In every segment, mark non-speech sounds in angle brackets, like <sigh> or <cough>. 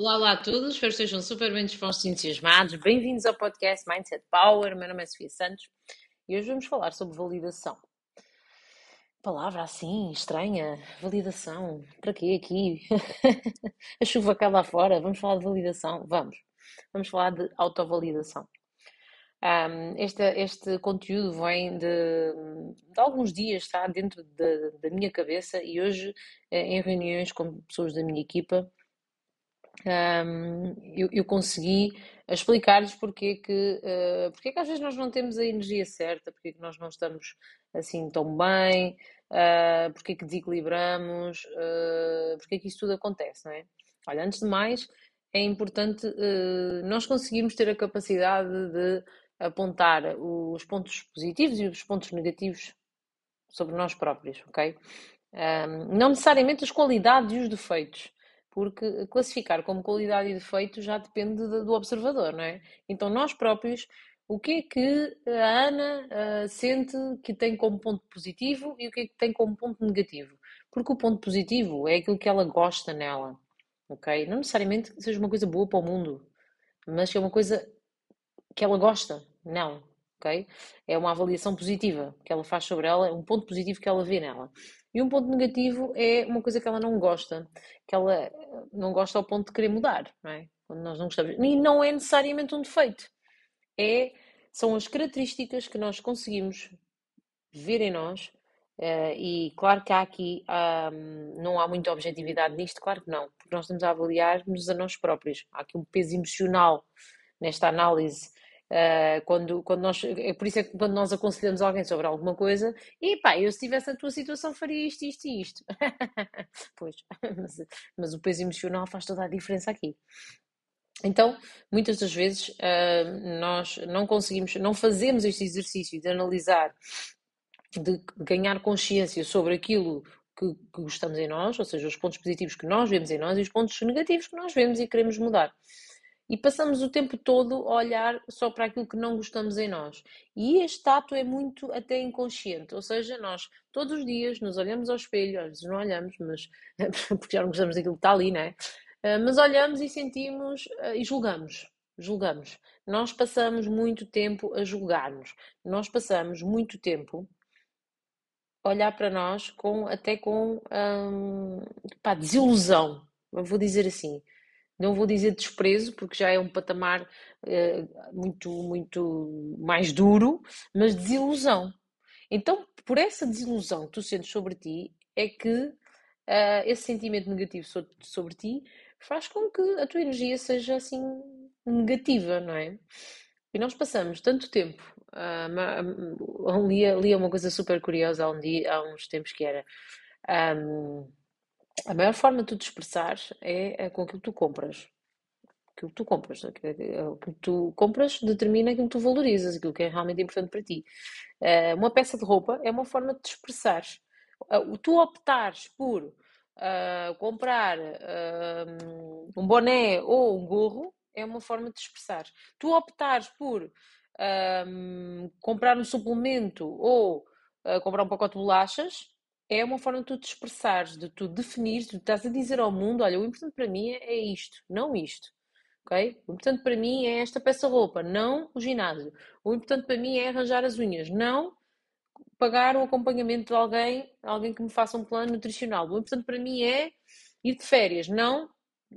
Olá, olá a todos, espero que estejam super bem dispostos e entusiasmados. Bem-vindos ao podcast Mindset Power. Meu nome é Sofia Santos e hoje vamos falar sobre validação. Palavra assim, estranha, validação. Para quê aqui? <laughs> a chuva cai lá fora, vamos falar de validação? Vamos. Vamos falar de autovalidação. Um, este, este conteúdo vem de, de, alguns dias, está dentro de, da minha cabeça e hoje, eh, em reuniões com pessoas da minha equipa, um, eu, eu, consegui explicar-lhes porque que, uh, porque que às vezes nós não temos a energia certa, porque que nós não estamos assim tão bem, uh, porque que desequilibramos, uh, porque que isso tudo acontece, não é? Olha, antes de mais, é importante uh, nós conseguirmos ter a capacidade de apontar os pontos positivos e os pontos negativos sobre nós próprios, ok? Um, não necessariamente as qualidades e os defeitos porque classificar como qualidade e defeito já depende do observador, não é? Então, nós próprios, o que é que a Ana uh, sente que tem como ponto positivo e o que é que tem como ponto negativo? Porque o ponto positivo é aquilo que ela gosta nela, ok? Não necessariamente seja uma coisa boa para o mundo, mas é uma coisa que ela gosta, não, ok? É uma avaliação positiva que ela faz sobre ela, é um ponto positivo que ela vê nela. E um ponto negativo é uma coisa que ela não gosta, que ela não gosta ao ponto de querer mudar, não é? Quando nós não gostamos. E não é necessariamente um defeito. É, são as características que nós conseguimos ver em nós. Uh, e claro que há aqui, um, não há muita objetividade nisto, claro que não, porque nós estamos a avaliar-nos a nós próprios. Há aqui um peso emocional nesta análise Uh, quando, quando nós, é por isso é que quando nós aconselhamos alguém sobre alguma coisa, e pá, eu se estivesse na tua situação faria isto, isto e isto. <laughs> pois, <laughs> mas, mas, o peso emocional faz toda a diferença aqui. Então, muitas das vezes uh, nós não conseguimos, não fazemos este exercício de analisar, de ganhar consciência sobre aquilo que, que gostamos em nós, ou seja, os pontos positivos que nós vemos em nós e os pontos negativos que nós vemos e queremos mudar e passamos o tempo todo a olhar só para aquilo que não gostamos em nós. E este ato é muito até inconsciente, ou seja, nós todos os dias nos olhamos ao espelho, às vezes não olhamos, mas <laughs> porque já não gostamos daquilo que está ali, não é? Ah, mas olhamos e sentimos ah, e julgamos. Julgamos. Nós passamos muito tempo a julgar-nos. Nós passamos muito tempo a olhar para nós com até com hum, pá, desilusão. Vou dizer assim não vou dizer desprezo, porque já é um patamar uh, muito, muito mais duro, mas desilusão. Então, por essa desilusão que tu sentes sobre ti, é que uh, esse sentimento negativo sobre, sobre ti faz com que a tua energia seja assim negativa, não é? E nós passamos tanto tempo. Uh, um, lia, lia uma coisa super curiosa há, um dia, há uns tempos que era. Um, a maior forma de tu te expressar é, é com aquilo que tu compras. Aquilo que tu compras. Aquilo que tu compras determina aquilo que tu valorizas, aquilo que é realmente importante para ti. Eh, uma peça de roupa é uma forma de te expressar. Tu optares por uh, comprar uh, um boné ou um gorro é uma forma de te expressar. Tu optares por uh, comprar um suplemento ou comprar um pacote de bolachas é uma forma de tu te expressares, de tu definires, de tu estás a dizer ao mundo: olha, o importante para mim é isto, não isto. ok? O importante para mim é esta peça roupa, não o ginásio. O importante para mim é arranjar as unhas, não pagar o acompanhamento de alguém, alguém que me faça um plano nutricional. O importante para mim é ir de férias, não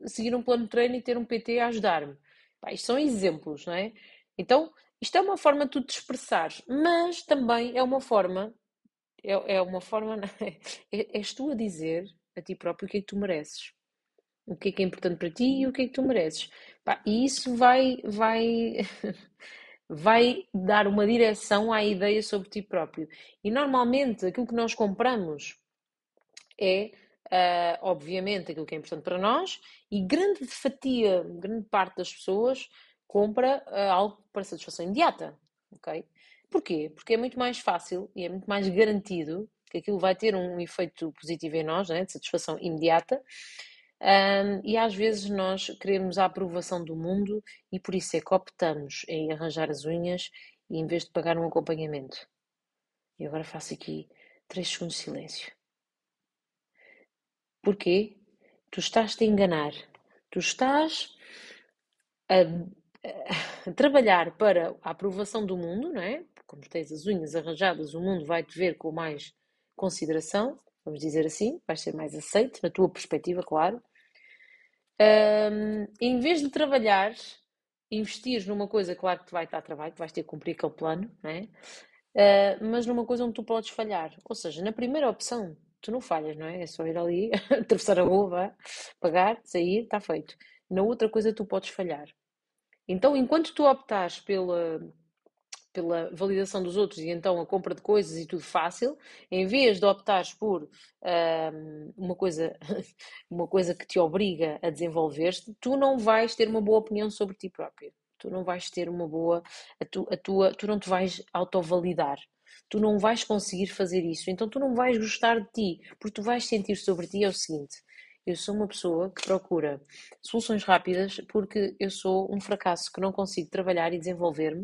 seguir um plano de treino e ter um PT a ajudar-me. Isto são exemplos, não é? Então, isto é uma forma de tu te expressares, mas também é uma forma é, é uma forma. <laughs> É, és tu a dizer a ti próprio o que é que tu mereces. O que é que é importante para ti e o que é que tu mereces. Pá, e isso vai, vai, <laughs> vai dar uma direção à ideia sobre ti próprio. E normalmente aquilo que nós compramos é, uh, obviamente, aquilo que é importante para nós, e grande fatia, grande parte das pessoas compra uh, algo para satisfação imediata. ok? Porquê? Porque é muito mais fácil e é muito mais garantido que aquilo vai ter um efeito positivo em nós, né, de satisfação imediata. Um, e às vezes nós queremos a aprovação do mundo e por isso é que optamos em arranjar as unhas e em vez de pagar um acompanhamento. E agora faço aqui três segundos de silêncio. Porquê? Tu estás-te a enganar. Tu estás a, a trabalhar para a aprovação do mundo, não é? Como tens as unhas arranjadas, o mundo vai-te ver com mais consideração, vamos dizer assim, vais ser mais aceite, na tua perspectiva, claro. Um, em vez de trabalhar, investir numa coisa, claro que te vai a trabalho, que vais ter que cumprir aquele plano, não é? Uh, mas numa coisa onde tu podes falhar. Ou seja, na primeira opção, tu não falhas, não é? É só ir ali, <laughs> atravessar a rua, pagar, sair, está feito. Na outra coisa, tu podes falhar. Então, enquanto tu optares pela, pela validação dos outros e então a compra de coisas e tudo fácil, em vez de optares por um, uma, coisa, <laughs> uma coisa que te obriga a desenvolver-te, tu não vais ter uma boa opinião sobre ti próprio. Tu não vais ter uma boa. A, tu, a tua, tu não te vais autovalidar. Tu não vais conseguir fazer isso. Então tu não vais gostar de ti. Porque tu vais sentir sobre ti é o seguinte: eu sou uma pessoa que procura soluções rápidas porque eu sou um fracasso que não consigo trabalhar e desenvolver-me.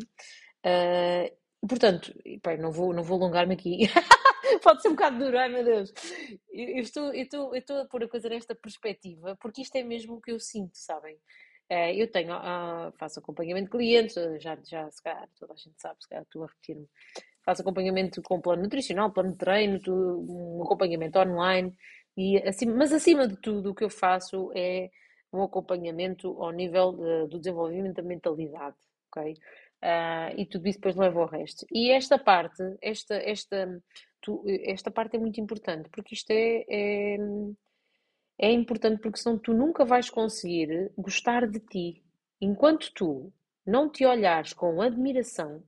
Uh, portanto, não vou, não vou alongar-me aqui. <laughs> Pode ser um bocado duro, ai meu Deus. Eu, estou, eu, estou, eu estou a pôr a coisa nesta perspectiva porque isto é mesmo o que eu sinto, sabem? Uh, eu tenho, uh, faço acompanhamento de clientes, já, já se calhar, toda a gente sabe, se calhar estou a repetir-me. Faço acompanhamento com plano nutricional, plano de treino, um acompanhamento online. E acima, mas acima de tudo, o que eu faço é um acompanhamento ao nível de, do desenvolvimento da mentalidade, ok? Uh, e tudo isso depois leva ao resto. E esta parte, esta, esta, tu, esta parte é muito importante, porque isto é, é, é importante porque senão tu nunca vais conseguir gostar de ti. Enquanto tu não te olhares com admiração,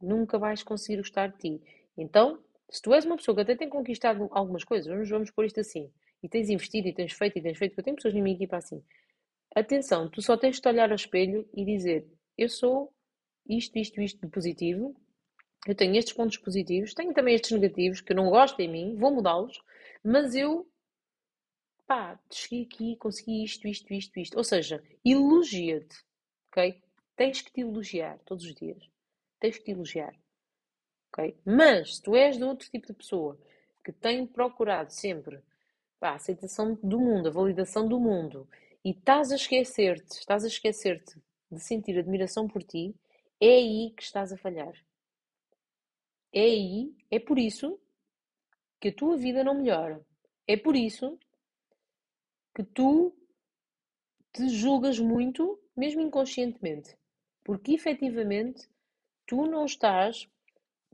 nunca vais conseguir gostar de ti. Então, se tu és uma pessoa que até tem conquistado algumas coisas, vamos, vamos pôr isto assim, e tens investido e tens feito e tens feito, porque eu tenho pessoas na minha equipa assim. Atenção, tu só tens de te olhar ao espelho e dizer: Eu sou isto, isto, isto de positivo, eu tenho estes pontos positivos, tenho também estes negativos que eu não gosto em mim, vou mudá-los, mas eu, pá, cheguei aqui, consegui isto, isto, isto, isto. Ou seja, elogia-te, ok? Tens que te elogiar todos os dias. Tens que te elogiar ok? Mas, se tu és de outro tipo de pessoa que tem procurado sempre pá, a aceitação do mundo, a validação do mundo, e estás a esquecer-te, estás a esquecer-te de sentir admiração por ti, é aí que estás a falhar. É aí, é por isso que a tua vida não melhora. É por isso que tu te julgas muito, mesmo inconscientemente. Porque efetivamente tu não estás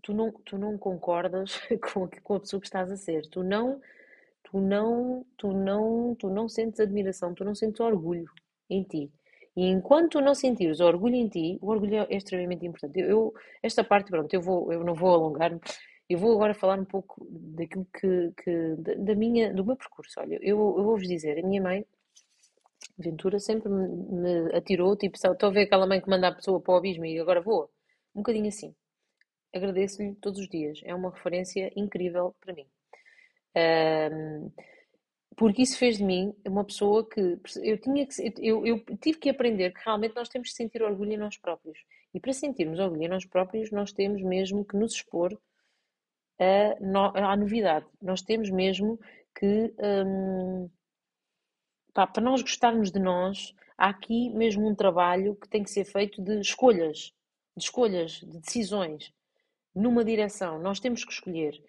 tu não, tu não concordas <laughs> com com a pessoa que estás a ser. Tu não, tu não, tu não, tu não sentes admiração, tu não sentes orgulho em ti. E enquanto tu não sentires orgulho em ti, o orgulho é extremamente importante. Eu, esta parte, pronto, eu, vou, eu não vou alongar-me, eu vou agora falar um pouco daquilo que, que da minha, do meu percurso. Olha, eu, eu vou-vos dizer, a minha mãe, Ventura, sempre me, atirou, tipo, estou a ver aquela mãe que manda a pessoa para o abismo e agora voa. Um bocadinho assim agradeço-lhe todos os dias. É uma referência incrível para mim. Um, porque isso fez de mim uma pessoa que eu tinha que eu, eu tive que aprender que realmente nós temos que sentir orgulho em nós próprios. E para sentirmos orgulho em nós próprios, nós temos mesmo que nos expor a, à novidade. Nós temos mesmo que um, pá, para nós gostarmos de nós, há aqui mesmo um trabalho que tem que ser feito de escolhas, de escolhas, de decisões numa direção, nós temos que escolher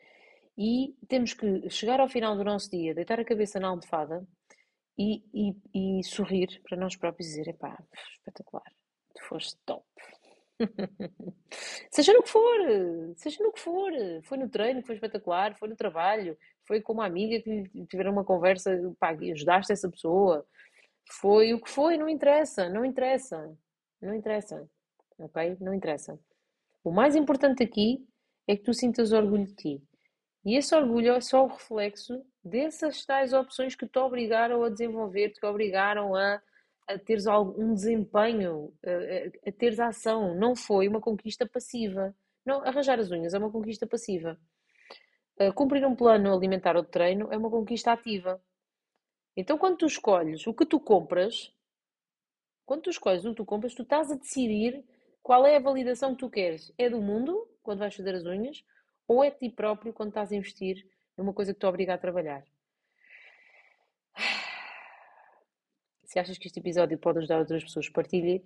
e temos que chegar ao final do nosso dia, deitar a cabeça na almofada e, e, e sorrir para nós próprios e dizer: epá, espetacular, tu foste top. <laughs> seja no que for, seja no que for, foi no treino que foi espetacular, foi no trabalho, foi com uma amiga que tiveram uma conversa, pá, ajudaste essa pessoa, foi o que foi, não interessa, não interessa, não interessa, ok? Não interessa. O mais importante aqui é que tu sintas orgulho de ti. E esse orgulho é só o reflexo dessas tais opções que te obrigaram a desenvolver, te obrigaram a, a teres algum desempenho, a, a, teres ação. Não foi uma conquista passiva. Não, arranjar as unhas é uma conquista passiva. cumprir um plano alimentar ou de treino é uma conquista ativa. Então, quando tu escolhes o que tu compras, quando tu escolhes o que tu compras, tu estás a decidir qual é a validação que tu queres? É do mundo, quando vais fazer as unhas, ou é de ti próprio quando estás a investir numa coisa que te obriga a trabalhar? Se achas que este episódio pode ajudar outras pessoas, partilhe.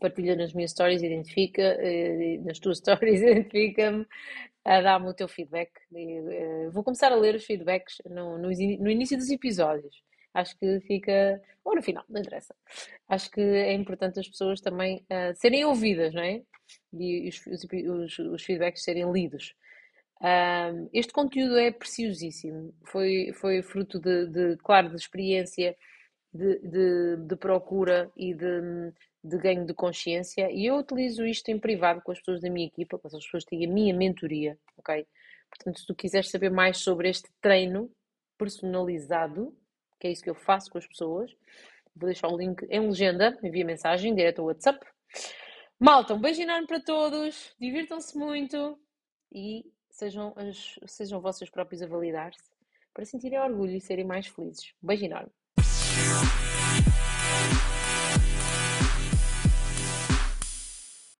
Partilha nas minhas stories, identifica, eh, nas tuas <laughs> stories, identifica-me, dá-me o teu feedback. Eh, vou começar a ler os feedbacks no, início dos episódios. Acho que fica. Ou no final, não interessa. Acho que é importante as pessoas também serem ouvidas, não é? E os feedbacks serem lidos. Um, este conteúdo é preciosíssimo. Foi, foi fruto de, de claro, de experiência, de, de, de procura e de, de ganho de consciência. E eu utilizo isto em privado com as pessoas da minha equipa, com as pessoas que têm a minha mentoria, ok? Portanto, se tu quiseres saber mais sobre este treino personalizado, que é isso que eu faço com as pessoas. Vou deixar o link em legenda, envia mensagem direto ao WhatsApp. Malta, um beijo enorme para todos, divirtam-se muito e sejam, as, sejam vocês próprios a validar-se para sentirem orgulho e serem mais felizes. Um beijo enorme.